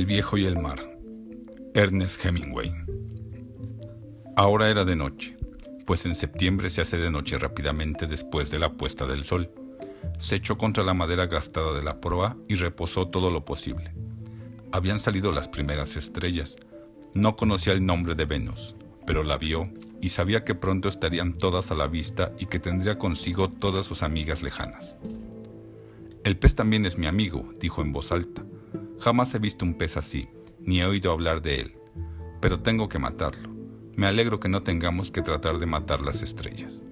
El viejo y el mar. Ernest Hemingway. Ahora era de noche, pues en septiembre se hace de noche rápidamente después de la puesta del sol. Se echó contra la madera gastada de la proa y reposó todo lo posible. Habían salido las primeras estrellas. No conocía el nombre de Venus, pero la vio y sabía que pronto estarían todas a la vista y que tendría consigo todas sus amigas lejanas. El pez también es mi amigo, dijo en voz alta. Jamás he visto un pez así, ni he oído hablar de él, pero tengo que matarlo. Me alegro que no tengamos que tratar de matar las estrellas.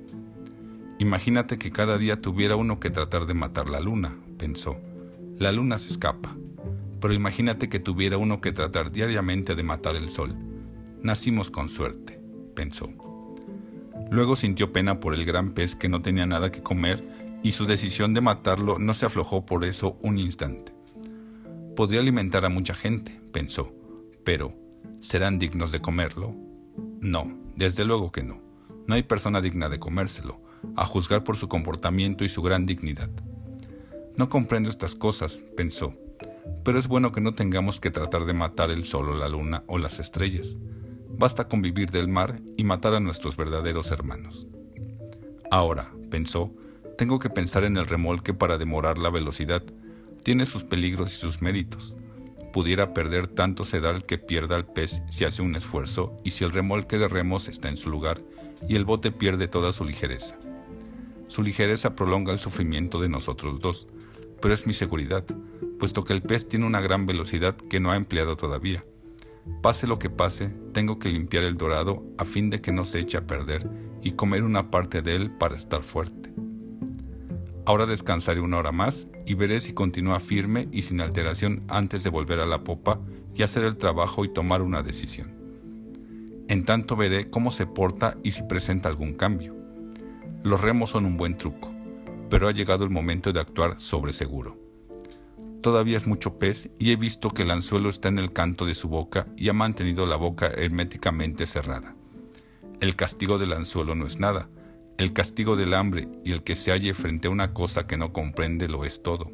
Imagínate que cada día tuviera uno que tratar de matar la luna, pensó. La luna se escapa. Pero imagínate que tuviera uno que tratar diariamente de matar el sol. Nacimos con suerte, pensó. Luego sintió pena por el gran pez que no tenía nada que comer y su decisión de matarlo no se aflojó por eso un instante. Podría alimentar a mucha gente, pensó, pero ¿serán dignos de comerlo? No, desde luego que no. No hay persona digna de comérselo, a juzgar por su comportamiento y su gran dignidad. No comprendo estas cosas, pensó, pero es bueno que no tengamos que tratar de matar el sol o la luna o las estrellas. Basta convivir del mar y matar a nuestros verdaderos hermanos. Ahora, pensó, tengo que pensar en el remolque para demorar la velocidad tiene sus peligros y sus méritos. Pudiera perder tanto sedal que pierda el pez si hace un esfuerzo y si el remolque de remos está en su lugar y el bote pierde toda su ligereza. Su ligereza prolonga el sufrimiento de nosotros dos, pero es mi seguridad, puesto que el pez tiene una gran velocidad que no ha empleado todavía. Pase lo que pase, tengo que limpiar el dorado a fin de que no se eche a perder y comer una parte de él para estar fuerte. Ahora descansaré una hora más y veré si continúa firme y sin alteración antes de volver a la popa y hacer el trabajo y tomar una decisión. En tanto veré cómo se porta y si presenta algún cambio. Los remos son un buen truco, pero ha llegado el momento de actuar sobre seguro. Todavía es mucho pez y he visto que el anzuelo está en el canto de su boca y ha mantenido la boca herméticamente cerrada. El castigo del anzuelo no es nada, el castigo del hambre y el que se halle frente a una cosa que no comprende lo es todo.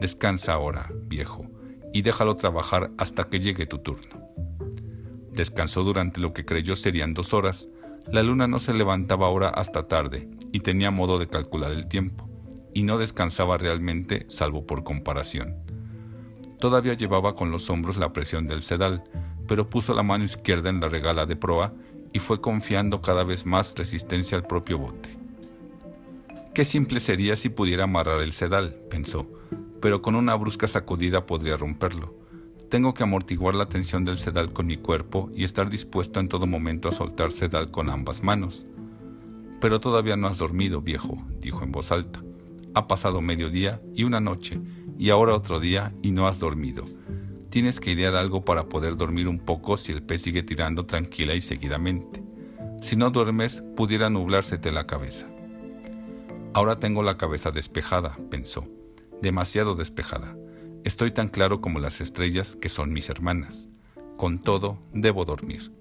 Descansa ahora, viejo, y déjalo trabajar hasta que llegue tu turno. Descansó durante lo que creyó serían dos horas. La luna no se levantaba ahora hasta tarde y tenía modo de calcular el tiempo, y no descansaba realmente salvo por comparación. Todavía llevaba con los hombros la presión del sedal, pero puso la mano izquierda en la regala de proa y fue confiando cada vez más resistencia al propio bote. Qué simple sería si pudiera amarrar el sedal, pensó, pero con una brusca sacudida podría romperlo. Tengo que amortiguar la tensión del sedal con mi cuerpo y estar dispuesto en todo momento a soltar sedal con ambas manos. Pero todavía no has dormido, viejo, dijo en voz alta. Ha pasado medio día y una noche, y ahora otro día y no has dormido. Tienes que idear algo para poder dormir un poco si el pez sigue tirando tranquila y seguidamente. Si no duermes, pudiera nublársete la cabeza. Ahora tengo la cabeza despejada, pensó, demasiado despejada. Estoy tan claro como las estrellas que son mis hermanas. Con todo, debo dormir.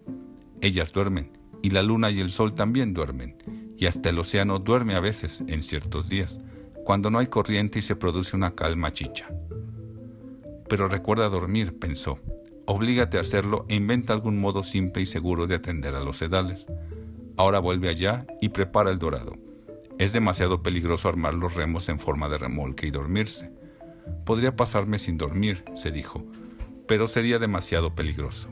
Ellas duermen, y la luna y el sol también duermen, y hasta el océano duerme a veces en ciertos días, cuando no hay corriente y se produce una calma chicha. Pero recuerda dormir, pensó. Oblígate a hacerlo e inventa algún modo simple y seguro de atender a los sedales. Ahora vuelve allá y prepara el dorado. Es demasiado peligroso armar los remos en forma de remolque y dormirse. Podría pasarme sin dormir, se dijo, pero sería demasiado peligroso.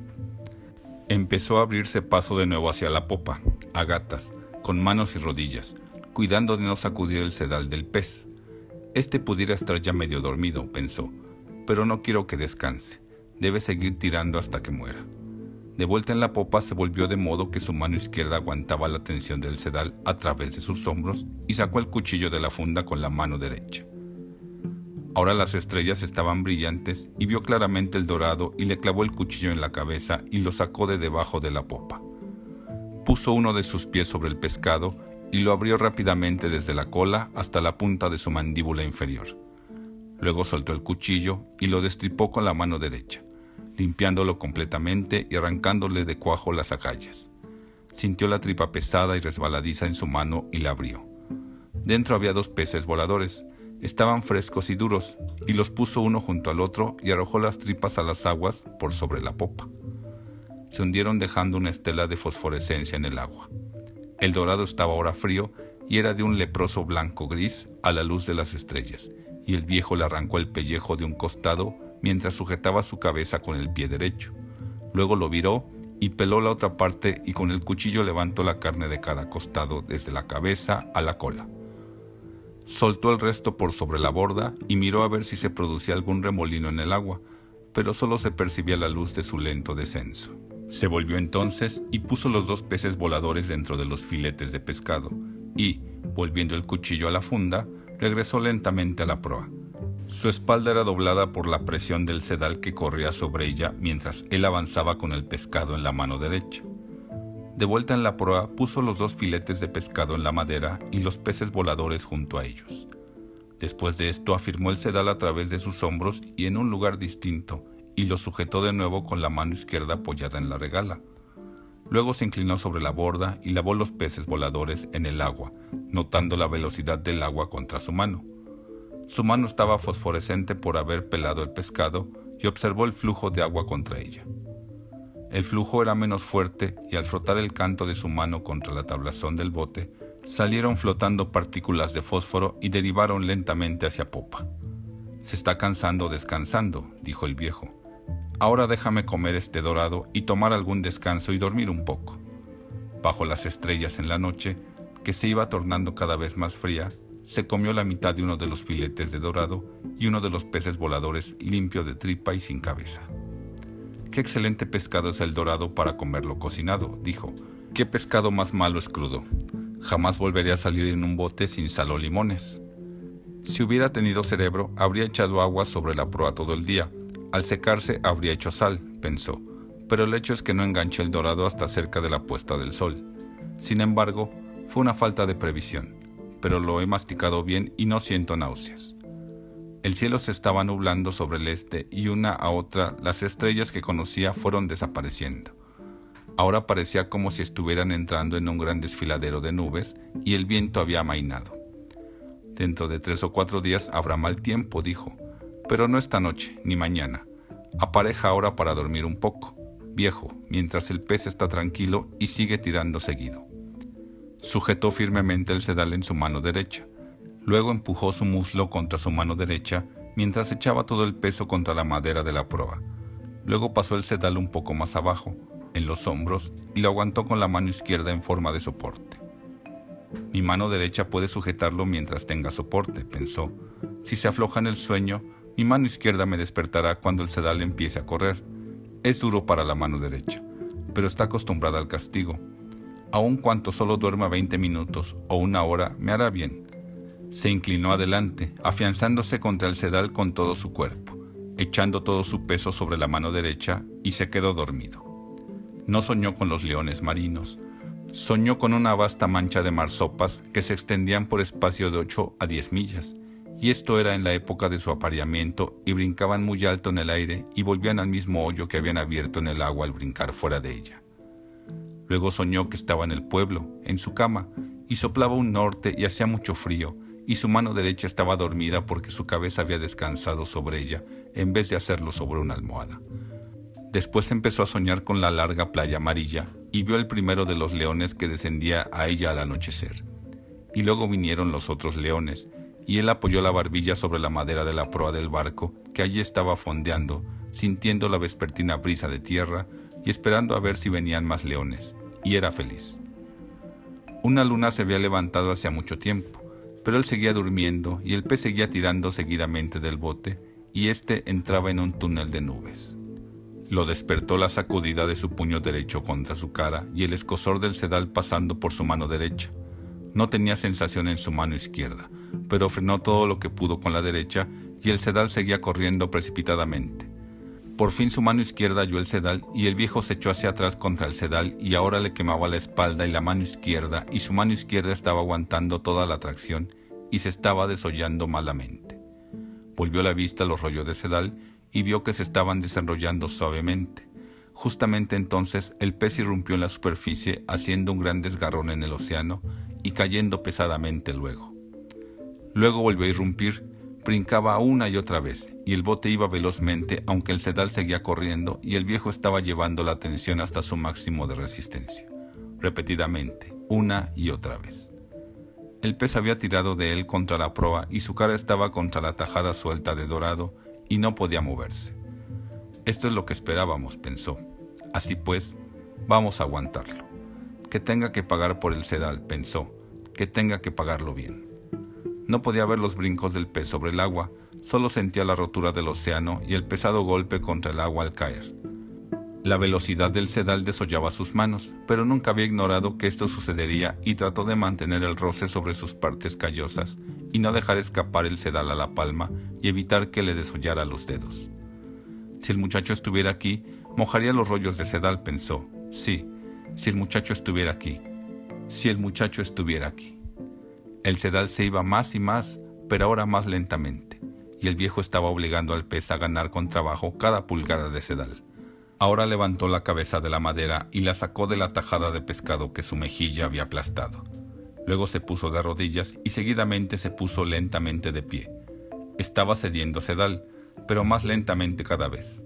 Empezó a abrirse paso de nuevo hacia la popa, a gatas, con manos y rodillas, cuidando de no sacudir el sedal del pez. Este pudiera estar ya medio dormido, pensó, pero no quiero que descanse. Debe seguir tirando hasta que muera. De vuelta en la popa se volvió de modo que su mano izquierda aguantaba la tensión del sedal a través de sus hombros y sacó el cuchillo de la funda con la mano derecha. Ahora las estrellas estaban brillantes y vio claramente el dorado y le clavó el cuchillo en la cabeza y lo sacó de debajo de la popa. Puso uno de sus pies sobre el pescado y lo abrió rápidamente desde la cola hasta la punta de su mandíbula inferior. Luego soltó el cuchillo y lo destripó con la mano derecha, limpiándolo completamente y arrancándole de cuajo las agallas. Sintió la tripa pesada y resbaladiza en su mano y la abrió. Dentro había dos peces voladores, estaban frescos y duros, y los puso uno junto al otro y arrojó las tripas a las aguas por sobre la popa. Se hundieron dejando una estela de fosforescencia en el agua. El dorado estaba ahora frío y era de un leproso blanco gris a la luz de las estrellas, y el viejo le arrancó el pellejo de un costado mientras sujetaba su cabeza con el pie derecho. Luego lo viró y peló la otra parte y con el cuchillo levantó la carne de cada costado desde la cabeza a la cola. Soltó el resto por sobre la borda y miró a ver si se producía algún remolino en el agua, pero solo se percibía la luz de su lento descenso. Se volvió entonces y puso los dos peces voladores dentro de los filetes de pescado, y, volviendo el cuchillo a la funda, regresó lentamente a la proa. Su espalda era doblada por la presión del sedal que corría sobre ella mientras él avanzaba con el pescado en la mano derecha. De vuelta en la proa, puso los dos filetes de pescado en la madera y los peces voladores junto a ellos. Después de esto afirmó el sedal a través de sus hombros y en un lugar distinto, y lo sujetó de nuevo con la mano izquierda apoyada en la regala. Luego se inclinó sobre la borda y lavó los peces voladores en el agua, notando la velocidad del agua contra su mano. Su mano estaba fosforescente por haber pelado el pescado y observó el flujo de agua contra ella. El flujo era menos fuerte y al frotar el canto de su mano contra la tablazón del bote, salieron flotando partículas de fósforo y derivaron lentamente hacia popa. Se está cansando descansando, dijo el viejo. Ahora déjame comer este dorado y tomar algún descanso y dormir un poco. Bajo las estrellas en la noche, que se iba tornando cada vez más fría, se comió la mitad de uno de los filetes de dorado y uno de los peces voladores limpio de tripa y sin cabeza. Qué excelente pescado es el dorado para comerlo cocinado, dijo. Qué pescado más malo es crudo. Jamás volveré a salir en un bote sin sal o limones. Si hubiera tenido cerebro, habría echado agua sobre la proa todo el día, al secarse habría hecho sal, pensó, pero el hecho es que no enganché el dorado hasta cerca de la puesta del sol. Sin embargo, fue una falta de previsión, pero lo he masticado bien y no siento náuseas. El cielo se estaba nublando sobre el este y una a otra las estrellas que conocía fueron desapareciendo. Ahora parecía como si estuvieran entrando en un gran desfiladero de nubes y el viento había amainado. Dentro de tres o cuatro días habrá mal tiempo, dijo, pero no esta noche, ni mañana. Apareja ahora para dormir un poco, viejo, mientras el pez está tranquilo y sigue tirando seguido. Sujetó firmemente el sedal en su mano derecha. Luego empujó su muslo contra su mano derecha mientras echaba todo el peso contra la madera de la proa. Luego pasó el sedal un poco más abajo, en los hombros, y lo aguantó con la mano izquierda en forma de soporte. Mi mano derecha puede sujetarlo mientras tenga soporte, pensó. Si se afloja en el sueño, mi mano izquierda me despertará cuando el sedal empiece a correr. Es duro para la mano derecha, pero está acostumbrada al castigo. Aun cuanto solo duerma 20 minutos o una hora, me hará bien. Se inclinó adelante, afianzándose contra el sedal con todo su cuerpo, echando todo su peso sobre la mano derecha y se quedó dormido. No soñó con los leones marinos, soñó con una vasta mancha de marsopas que se extendían por espacio de 8 a 10 millas y esto era en la época de su apareamiento, y brincaban muy alto en el aire y volvían al mismo hoyo que habían abierto en el agua al brincar fuera de ella. Luego soñó que estaba en el pueblo, en su cama, y soplaba un norte y hacía mucho frío, y su mano derecha estaba dormida porque su cabeza había descansado sobre ella en vez de hacerlo sobre una almohada. Después empezó a soñar con la larga playa amarilla y vio el primero de los leones que descendía a ella al anochecer. Y luego vinieron los otros leones, y él apoyó la barbilla sobre la madera de la proa del barco, que allí estaba fondeando, sintiendo la vespertina brisa de tierra y esperando a ver si venían más leones, y era feliz. Una luna se había levantado hacía mucho tiempo, pero él seguía durmiendo y el pez seguía tirando seguidamente del bote, y éste entraba en un túnel de nubes. Lo despertó la sacudida de su puño derecho contra su cara y el escosor del sedal pasando por su mano derecha. No tenía sensación en su mano izquierda, pero frenó todo lo que pudo con la derecha y el sedal seguía corriendo precipitadamente. Por fin su mano izquierda halló el sedal y el viejo se echó hacia atrás contra el sedal y ahora le quemaba la espalda y la mano izquierda y su mano izquierda estaba aguantando toda la tracción y se estaba desollando malamente. Volvió la vista a los rollos de sedal y vio que se estaban desenrollando suavemente. Justamente entonces el pez irrumpió en la superficie haciendo un gran desgarrón en el océano y cayendo pesadamente luego. Luego volvió a irrumpir, brincaba una y otra vez, y el bote iba velozmente, aunque el sedal seguía corriendo y el viejo estaba llevando la tensión hasta su máximo de resistencia, repetidamente, una y otra vez. El pez había tirado de él contra la proa y su cara estaba contra la tajada suelta de dorado y no podía moverse. Esto es lo que esperábamos, pensó. Así pues, vamos a aguantarlo. Que tenga que pagar por el sedal, pensó, que tenga que pagarlo bien. No podía ver los brincos del pez sobre el agua, solo sentía la rotura del océano y el pesado golpe contra el agua al caer. La velocidad del sedal desollaba sus manos, pero nunca había ignorado que esto sucedería y trató de mantener el roce sobre sus partes callosas y no dejar escapar el sedal a la palma y evitar que le desollara los dedos. Si el muchacho estuviera aquí, mojaría los rollos de sedal, pensó. Sí, si el muchacho estuviera aquí. Si el muchacho estuviera aquí. El sedal se iba más y más, pero ahora más lentamente, y el viejo estaba obligando al pez a ganar con trabajo cada pulgada de sedal. Ahora levantó la cabeza de la madera y la sacó de la tajada de pescado que su mejilla había aplastado. Luego se puso de rodillas y seguidamente se puso lentamente de pie. Estaba cediendo sedal, pero más lentamente cada vez.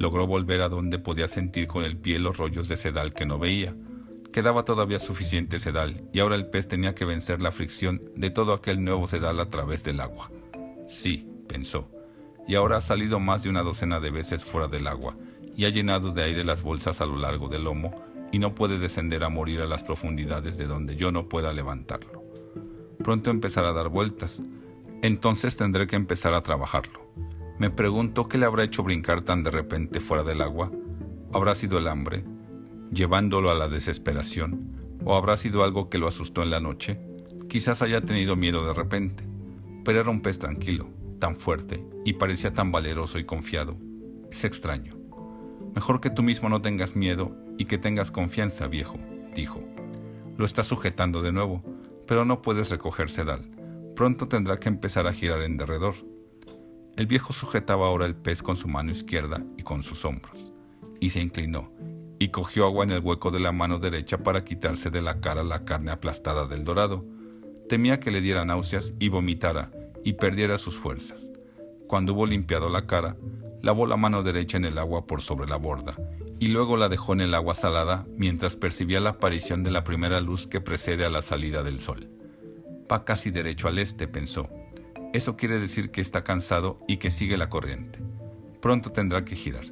Logró volver a donde podía sentir con el pie los rollos de sedal que no veía. Quedaba todavía suficiente sedal y ahora el pez tenía que vencer la fricción de todo aquel nuevo sedal a través del agua. Sí, pensó, y ahora ha salido más de una docena de veces fuera del agua y ha llenado de aire las bolsas a lo largo del lomo y no puede descender a morir a las profundidades de donde yo no pueda levantarlo. Pronto empezará a dar vueltas, entonces tendré que empezar a trabajarlo. Me pregunto qué le habrá hecho brincar tan de repente fuera del agua. ¿Habrá sido el hambre, llevándolo a la desesperación? ¿O habrá sido algo que lo asustó en la noche? Quizás haya tenido miedo de repente, pero era un pez tranquilo, tan fuerte y parecía tan valeroso y confiado. Es extraño. Mejor que tú mismo no tengas miedo y que tengas confianza, viejo, dijo. Lo está sujetando de nuevo, pero no puedes recoger sedal. Pronto tendrá que empezar a girar en derredor. El viejo sujetaba ahora el pez con su mano izquierda y con sus hombros, y se inclinó, y cogió agua en el hueco de la mano derecha para quitarse de la cara la carne aplastada del dorado. Temía que le diera náuseas y vomitara, y perdiera sus fuerzas. Cuando hubo limpiado la cara, lavó la mano derecha en el agua por sobre la borda y luego la dejó en el agua salada mientras percibía la aparición de la primera luz que precede a la salida del sol. Va casi derecho al este, pensó. Eso quiere decir que está cansado y que sigue la corriente. Pronto tendrá que girar.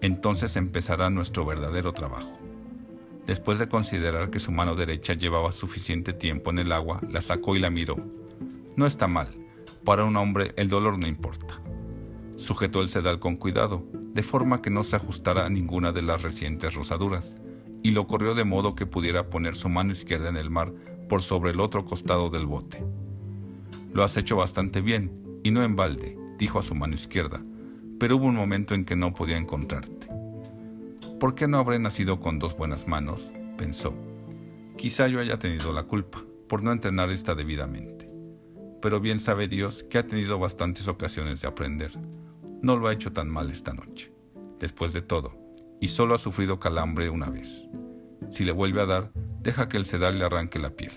Entonces empezará nuestro verdadero trabajo. Después de considerar que su mano derecha llevaba suficiente tiempo en el agua, la sacó y la miró. No está mal. Para un hombre el dolor no importa. Sujetó el sedal con cuidado, de forma que no se ajustara a ninguna de las recientes rosaduras, y lo corrió de modo que pudiera poner su mano izquierda en el mar por sobre el otro costado del bote. Lo has hecho bastante bien, y no en balde, dijo a su mano izquierda, pero hubo un momento en que no podía encontrarte. ¿Por qué no habré nacido con dos buenas manos? pensó. Quizá yo haya tenido la culpa, por no entrenar esta debidamente. Pero bien sabe Dios que ha tenido bastantes ocasiones de aprender no lo ha hecho tan mal esta noche, después de todo, y solo ha sufrido calambre una vez. Si le vuelve a dar, deja que el sedal le arranque la piel.